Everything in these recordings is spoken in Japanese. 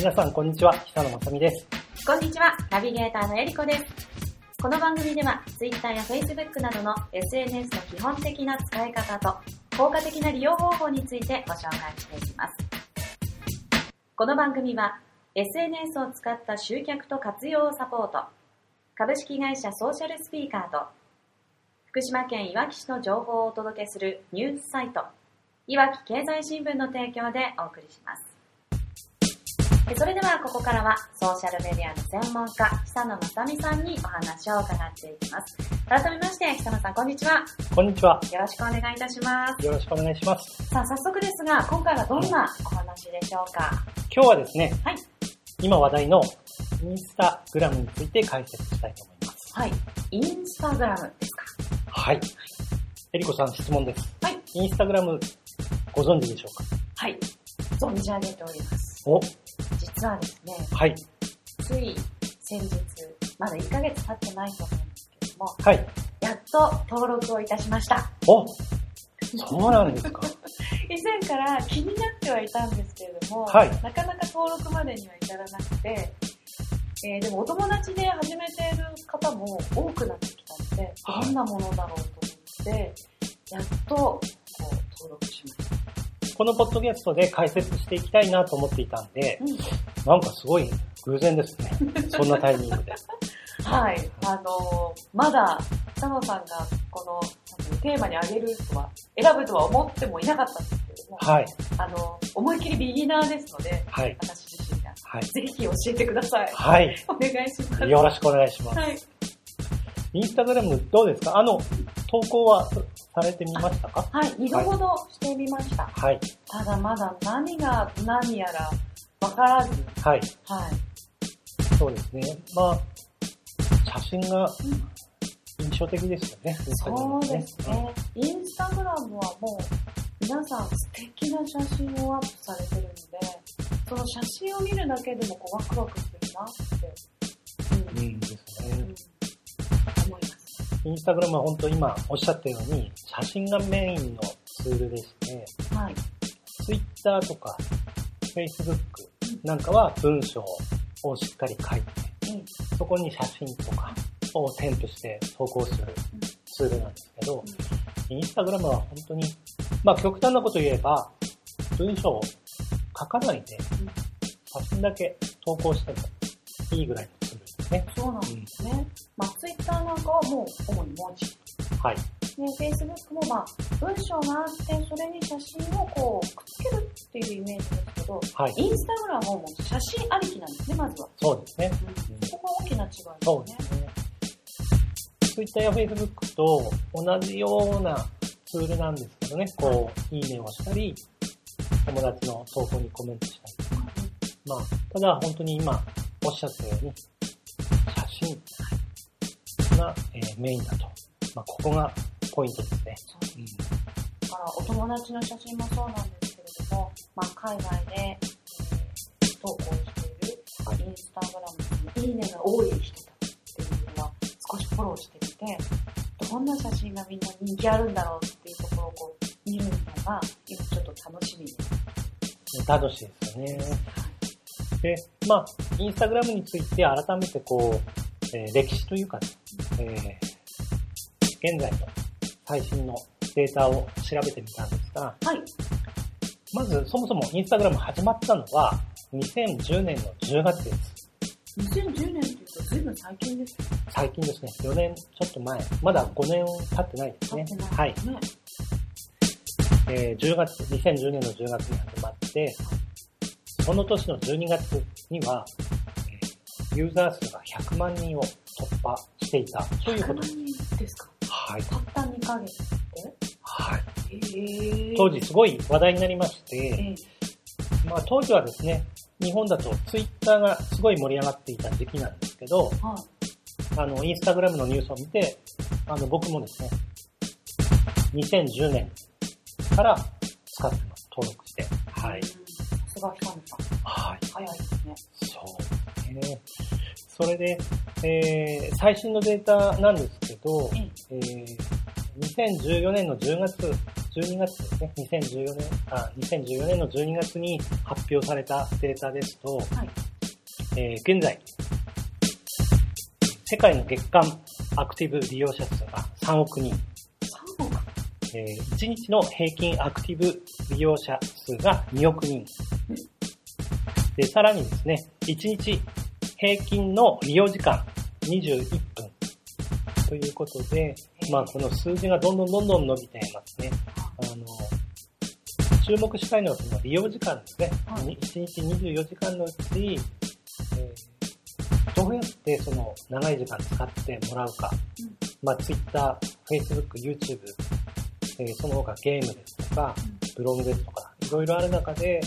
皆さん、こんにちは。久野正美です。こんにちは、ナビゲーターのえりこです。この番組では、Twitter や Facebook などの SNS の基本的な使い方と、効果的な利用方法についてご紹介していきます。この番組は、SNS を使った集客と活用をサポート、株式会社ソーシャルスピーカーと、福島県いわき市の情報をお届けするニュースサイト、いわき経済新聞の提供でお送りします。それではここからはソーシャルメディアの専門家、久野正美さんにお話を伺っていきます。改めまして、久野さんこんにちは。こんにちは。よろしくお願いいたします。よろしくお願いします。さあ、早速ですが、今回はどんなお話でしょうか？今日はですね、はい。今話題のインスタグラムについて解説したいと思います。はい。インスタグラムですか？はい。えりこさん質問です。はい。インスタグラムご存知でしょうか？はい。存じ上げております。お、実はですね、はい。つい先日、まだ1ヶ月経ってないと思うんですけども、はい。やっと登録をいたしました。お、そうなんですか。以前から気になってはいたんですけれども、はいなかなか登録までには至らなくて、えーでもお友達で始めている方も多くなってきたので、はいどんなものだろうと思って、やっと。このポッドキャストで解説していきたいなと思っていたんで、うんなんかすごい偶然ですね。そんなタイミングで。はい。あのーまだ、北野さんがこのテーマにあげるとは、選ぶとは思ってもいなかったんですけれども、はい。あのー思いっきりビギナーですので、はい。私自身が、はい。ぜひ教えてください。はい。お願いします。よろしくお願いします。はい。インスタグラムどうですか？あの、投稿はされてみましたか？はい、二度ほどしてみました。はい。ただまだ何が何やらわからず、はい。はい。そうですね。まあ、写真が印象的ですよね。インスタグラムそうはですね。インスタグラムはもう皆さん素敵な写真をアップされてるので、その写真を見るだけでもこうワクワクするなって、うんうん。うんですうんね。思います。インスタグラムは本当今おっしゃったように、写真がメインのツールでして、はい。ツイッターとか、フェイスブックなんかは文章をしっかり書いて、うん。そこに写真とかを添付して投稿するツールなんですけど、インスタグラムは本当に、まあ極端なこと言えば、文章を書かないで、写真だけ投稿してもいいぐらいのツールですね。そうなんですね。まあ、ツイッターなんかはもう主に文字。はい。ね、Facebook もまあ、文章があって、それに写真をこう、くっつけるっていうイメージですけど、はい。インスタグラムはもう写真ありきなんですね、まずは。そうですね。うん、そこが大きな違いですね。そうですね。Twitter や Facebook と同じようなツールなんですけどね、こう、いいねをしたり、友達の投稿にコメントしたりとか。まあ、ただ本当に今おっしゃったように、写真が、えーメインだと。まあ、ここがポイントですね。そうだから、お友達の写真もそうなんですけれども、まあ、海外で、えー投稿している、インスタグラムにいいねが多い人たちっていうのは、少しフォローしてみて、どんな写真がみんな人気あるんだろうっていうところをこう見るのが、今ちょっと楽しみです。楽しいですよね。で、まあ、インスタグラムについて改めてこう、えー歴史というか、えー現在の最新のデータを調べてみたんですが、はい。まずそもそもインスタグラム始まったのは2010年の10月です。2010年っていうと随分最近ですよ最近ですね、4年ちょっと前、まだ5年経ってないですね。経ってないはい。ね。えー10月、2010年の10月に始まって、その年の12月には、えーユーザー数が100万人を突破していたということです。100万人ですか？はい。たった2ヶ月ではい。えー当時すごい話題になりましえて、ーまあ当時はですね、日本だとツイッターがすごい盛り上がっていた時期なんですけど、はい。あの、インスタグラムのニュースを見て、あの、僕もですね、2010年から使ってます。登録して。はい。さすが北野さん。はい。早いですね。そうですね。それで、えー、最新のデータなんですけど、ええー、2014年の10月12月ですね、2014年、あ、2014年の12月に発表されたデータですと、はい。えー現在、世界の月間アクティブ利用者数が3億人、3億。えー1日の平均アクティブ利用者数が2億人。で、さらにですね、1日平均の利用時間21分ということで、まあこの数字がどんどんどんどん伸びていますね。あの、注目したいのはその利用時間ですね。はい1日24時間のうち、えーどうやってその長い時間使ってもらうか。うんまあ Twitter、Facebook、YouTube、えーその他ゲームですとか、ブログですとか、いろいろある中で、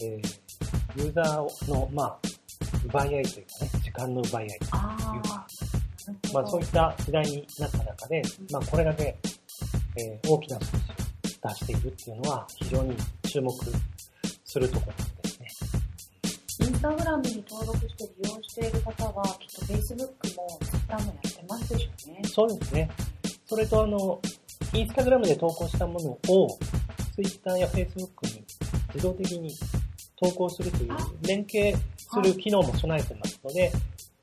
えーユーザーの、まあ、奪い合いというかね、時間の奪い合いというあか、あ。まあそういった時代になった中で、まあこれだけ、えー大きな数字を出しているっていうのは非常に注目するところですね。インスタグラムに登録して利用している方は、きっと Facebook も Twitter もやってますでしょうね。そうですね。それとあの、インスタグラムで投稿したものを、ツイッターやフェイスブックに自動的に投稿するというあ連携する機能も備えてますので、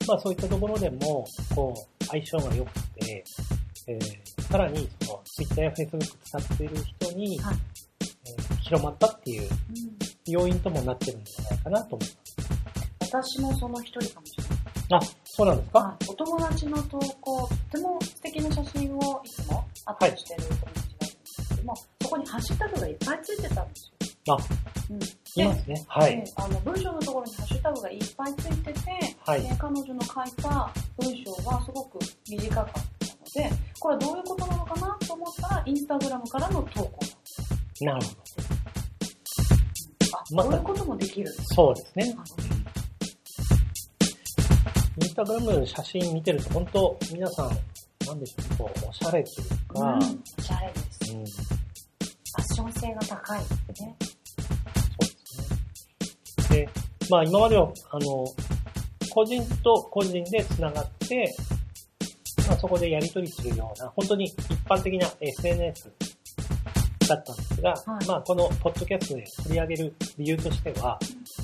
まあそういったところでも、こう、相性が良くて、えーさらにそのツイッターやフェイスブック使っている人に、はいえー広まったっていううん要因ともなってるんじゃないかなと思い私もその一人かもしれない。ます。あ、そうなんですか、はい、お友達の投稿、とても素敵な写真をいつもアップしてるお友達がいるんですけども、そこにハッシュタグがいっぱいついてたんですよ。あ、うん、いますね。はい。であの文章のところにハッシュタグがいっぱいついてて、はいで彼女の書いた文章がすごく短かったので、これはどういうことなのかなと思ったら、インスタグラムからの投稿。なるほど。あ、またこういうこともできるそうですね。か。インスタグラムの写真見てると、本当皆さん、なんでしょう、こう、おしゃれというか、うん、おしゃれです。うん、ファッション性が高いですね。でまあ今までは、あの、個人と個人で繋がって、まあそこでやり取りするような、本当に一般的な SNS だったんですが、はいまあこのポッドキャストで取り上げる理由としては、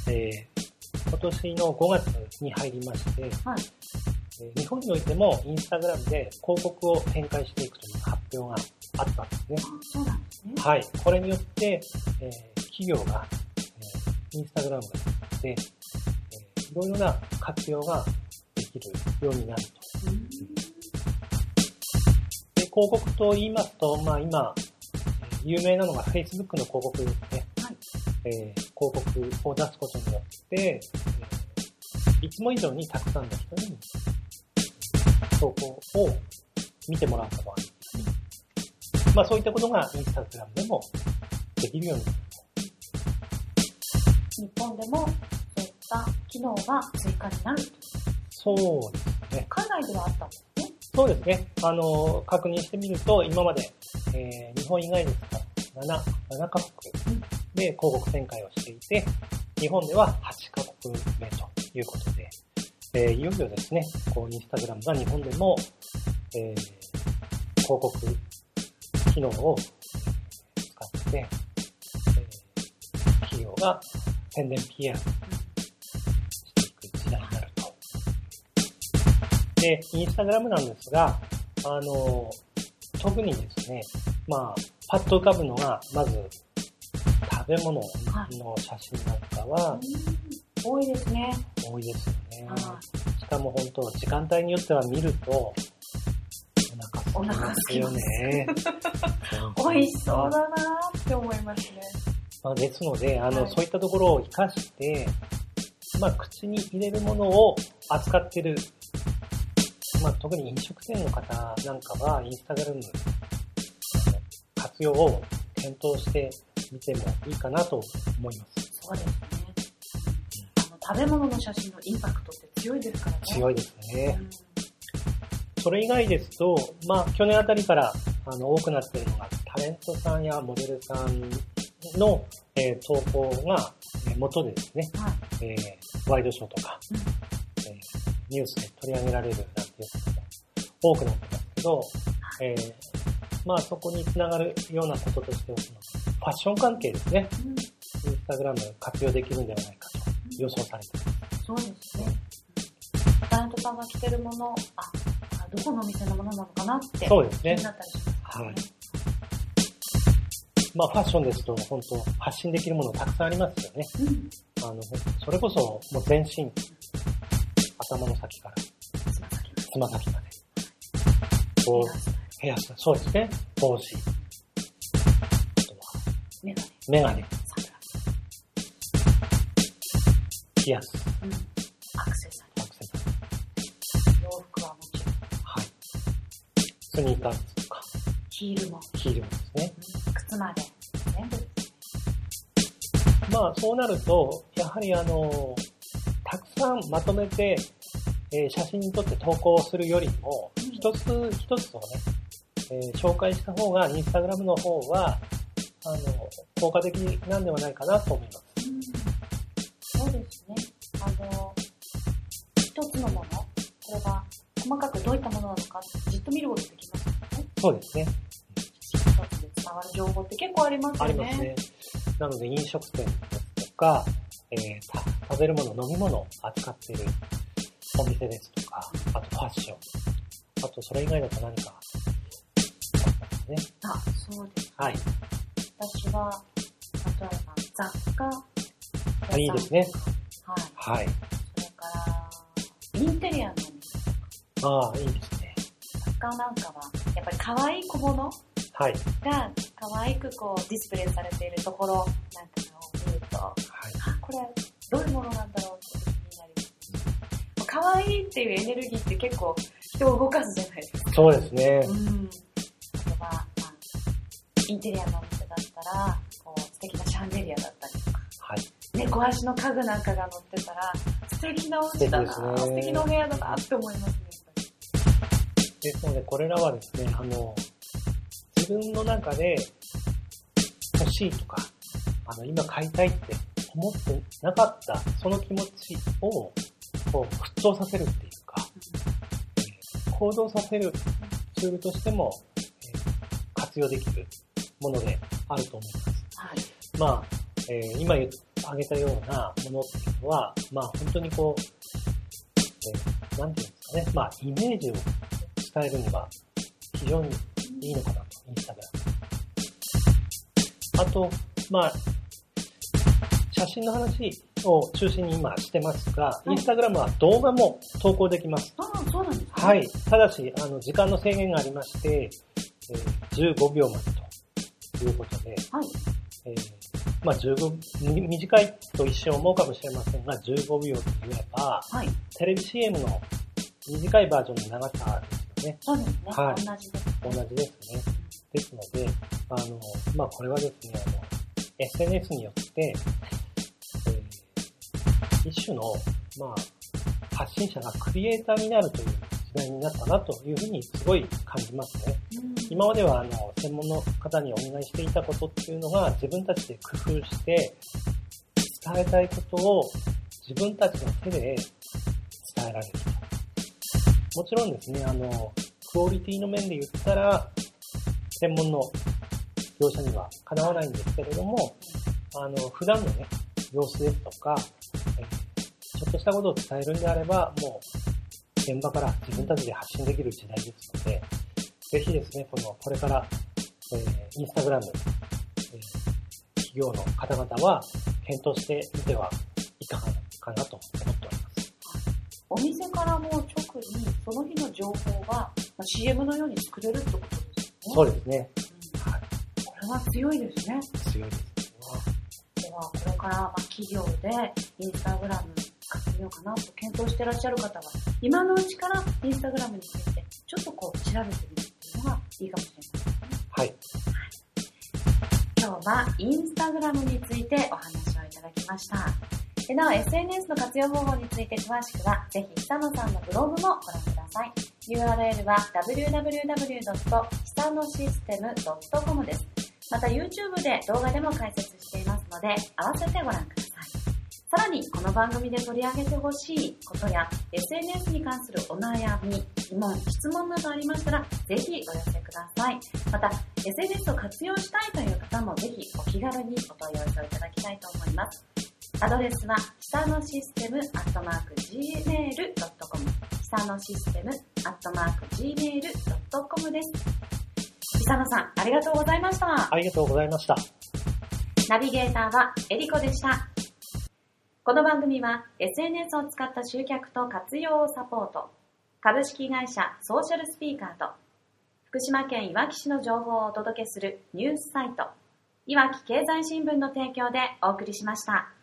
えー今年の5月に入りまして、はい。えー日本においてもインスタグラムで広告を展開していくという発表があったんですね。あそうなんですね。はい。これによって、えー企業が、えーインスタグラムで、えーいろいろな活用ができるようになると。うんで、広告と言いますと、まあ今、えー有名なのが Facebook の広告ですね。はい。えー広告を出すことによって、えーいつも以上にたくさんの人に投稿を見てもらうことができる。まあそういったことがインスタグラムでもできるようになる日本でもそういった機能が追加になると。そうですね。海外ではあったんですね。そうですね。あの、確認してみると、今まで、えー日本以外ですから、7、7カ国で広告展開をしていて、日本では8カ国目ということで、えーいよいよですね、こう、インスタグラムが日本でも、えー広告機能を使って、えー企業が宣伝 PR していく時代になると。で、インスタグラムなんですが、あの、特にですね、まあ、パッと浮かぶのが、まず、食べ物の写真なんかは多いですね。多いですよね。はしかも本当、時間帯によっては見ると、お腹空きます よね。美味しそうだなーって思いますね。まあ、ですので、あの、はいそういったところを活かして、まあ、口に入れるものを扱ってる、まあ、特に飲食店の方なんかは、インスタグラムの活用を検討してみてもいいかなと思います。そうですね。あの食べ物の写真のインパクトって強いですからね。強いですね。うんそれ以外ですと、まあ、去年あたりから、あの、多くなっているのが、タレントさんやモデルさんの、えー投稿が、えー元でですね、はい。えーワイドショーとか、うんえーニュースで取り上げられるなんていうことも多くなってますけど、えーまあそこにつながるようなこととしては、ファッション関係ですね。うんインスタグラム活用できるんではないかと予想されています。そうですね。タレントさんが着てるもの、あ、あどこのお店のものなのかなってそうですね気に。なったりしますね。はいまあファッションですと本当発信できるものたくさんありますよね。うん。あの、それこそもう全身、頭の先からつま先つま先まで。こう、ヘアスタイル、そうですね。帽子。あとは、メガネ、メガネ、ピアス、ス、うん。アクセサアクセサリー。リー、洋服はもちろん、はい。スニーカーとか、ヒールも、ヒールもですね。靴まで、ね。まあそうなると、やはりあの、たくさんまとめて、えー写真に撮って投稿するよりも、うん一つ一つをね、えー紹介した方が、インスタグラムの方は、あの、効果的なんではないかなと思います。うん。そうですね。あの、一つのもの、これが細かくどういったものなのかじっと見ることできますよね。そうですね。わる情報って結構ありますよね。ありますね。なので飲食店とか、えーた食べるもの、飲み物を扱っているお店ですとか、あとファッション。あとそれ以外だと何かね？あ、そうです。はい。私は、例えば雑貨あいいですね。はい。はい。それから、インテリアのああ、いいですね。雑貨なんかは、やっぱり可愛い小物はい。が可愛くこうディスプレイされているところなんかを見ると、あ、はい。これどういうものなんだろうって気になります。可愛いっていうエネルギーって結構人を動かすじゃないですか。そうですね。うん。あとは、まあ、インテリアのお店だったら、こう素敵なシャンデリアだったりとか、はい。猫足の家具なんかが乗ってたら、素敵なお家だな、素敵なお部屋だなって思いますね。ですので、これらはですね、あの、自分の中で欲しいとか、あの、今買いたいって思ってなかった、その気持ちを、こう、沸騰させるっていうか、えー行動させるツールとしても、えー活用できるものであると思います。はい。まあ、えー今言挙げたようなものっていうのは、まあ本当にこう、えーなんていうんですかね、まあイメージを伝えるには非常にいいのかなと、インスタグラム。あと、まあ、写真の話を中心に今してますが、いインスタグラムは動画も投稿できます。ああ、そうなんですね。はい。ただし、あの、時間の制限がありまして、えー15秒までということで、はい。えーまあ15、み短いと一瞬思うかもしれませんが、15秒といえば、はい。テレビ CM の短いバージョンの長さですよね。そうですね。はい同じです。同じですね。ですので、あの、まあこれはですね、あの、SNS によって、えー一種の、まあ、発信者がクリエイターになるという時代になったなというふうにすごい感じますね。うん今まではあの専門の方にお願いしていたことっていうのが自分たちで工夫して伝えたいことを自分たちの手で伝えられると。もちろんですね、あの、クオリティの面で言ったら専門の業者にはかなわないんですけれども、あの、普段のね、様子ですとか、ちょっとしたことを伝えるんであれば、もう現場から自分たちで発信できる時代ですので、ぜひですね、この、これから、えーインスタグラム、えー企業の方々は検討してみてはいかがかなと思っております。お店からも直にその日の情報が、まあ、CM のように作れるってことですよね。そうですね。うんはい。これは強いですね。強いですね。では、これからまあ企業でインスタグラム使ってみようかなと検討してらっしゃる方は、今のうちからインスタグラムについてちょっとこう調べてみるっていうのがいいかもしれないですね。はい。今日はインスタグラムについてお話をいただきました。でなお、SNS の活用方法について詳しくは、ぜひ久野さんのブログもご覧ください。URL は www. 久野システム .com です。また YouTube で動画でも解説していますので、合わせてご覧ください。さらに、この番組で取り上げてほしいことや、SNS に関するお悩み、疑問、質問などありましたら、ぜひお寄せくだださい。また、SNS を活用したいという方もぜひお気軽にお問い合わせをいただきたいと思います。アドレスは、下のシステムアットマーク gmail.com 下のシステムアットマーク gmail.com です。久野さん、ありがとうございました。ありがとうございました。ナビゲーターはエリコでした。この番組は SNS を使った集客と活用をサポート、株式会社ソーシャルスピーカーと、福島県いわき市の情報をお届けするニュースサイト、いわき経済新聞の提供でお送りしました。